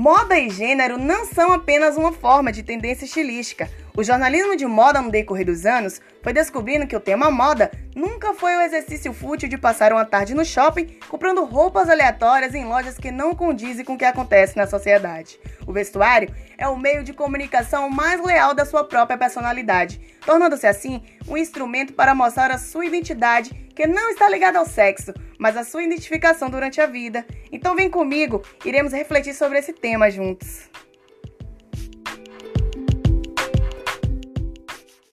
Moda e gênero não são apenas uma forma de tendência estilística. O jornalismo de moda no decorrer dos anos foi descobrindo que o tema moda nunca foi o exercício fútil de passar uma tarde no shopping comprando roupas aleatórias em lojas que não condizem com o que acontece na sociedade. O vestuário é o meio de comunicação mais leal da sua própria personalidade, tornando-se assim um instrumento para mostrar a sua identidade que não está ligada ao sexo, mas à sua identificação durante a vida. Então vem comigo, iremos refletir sobre esse tema juntos.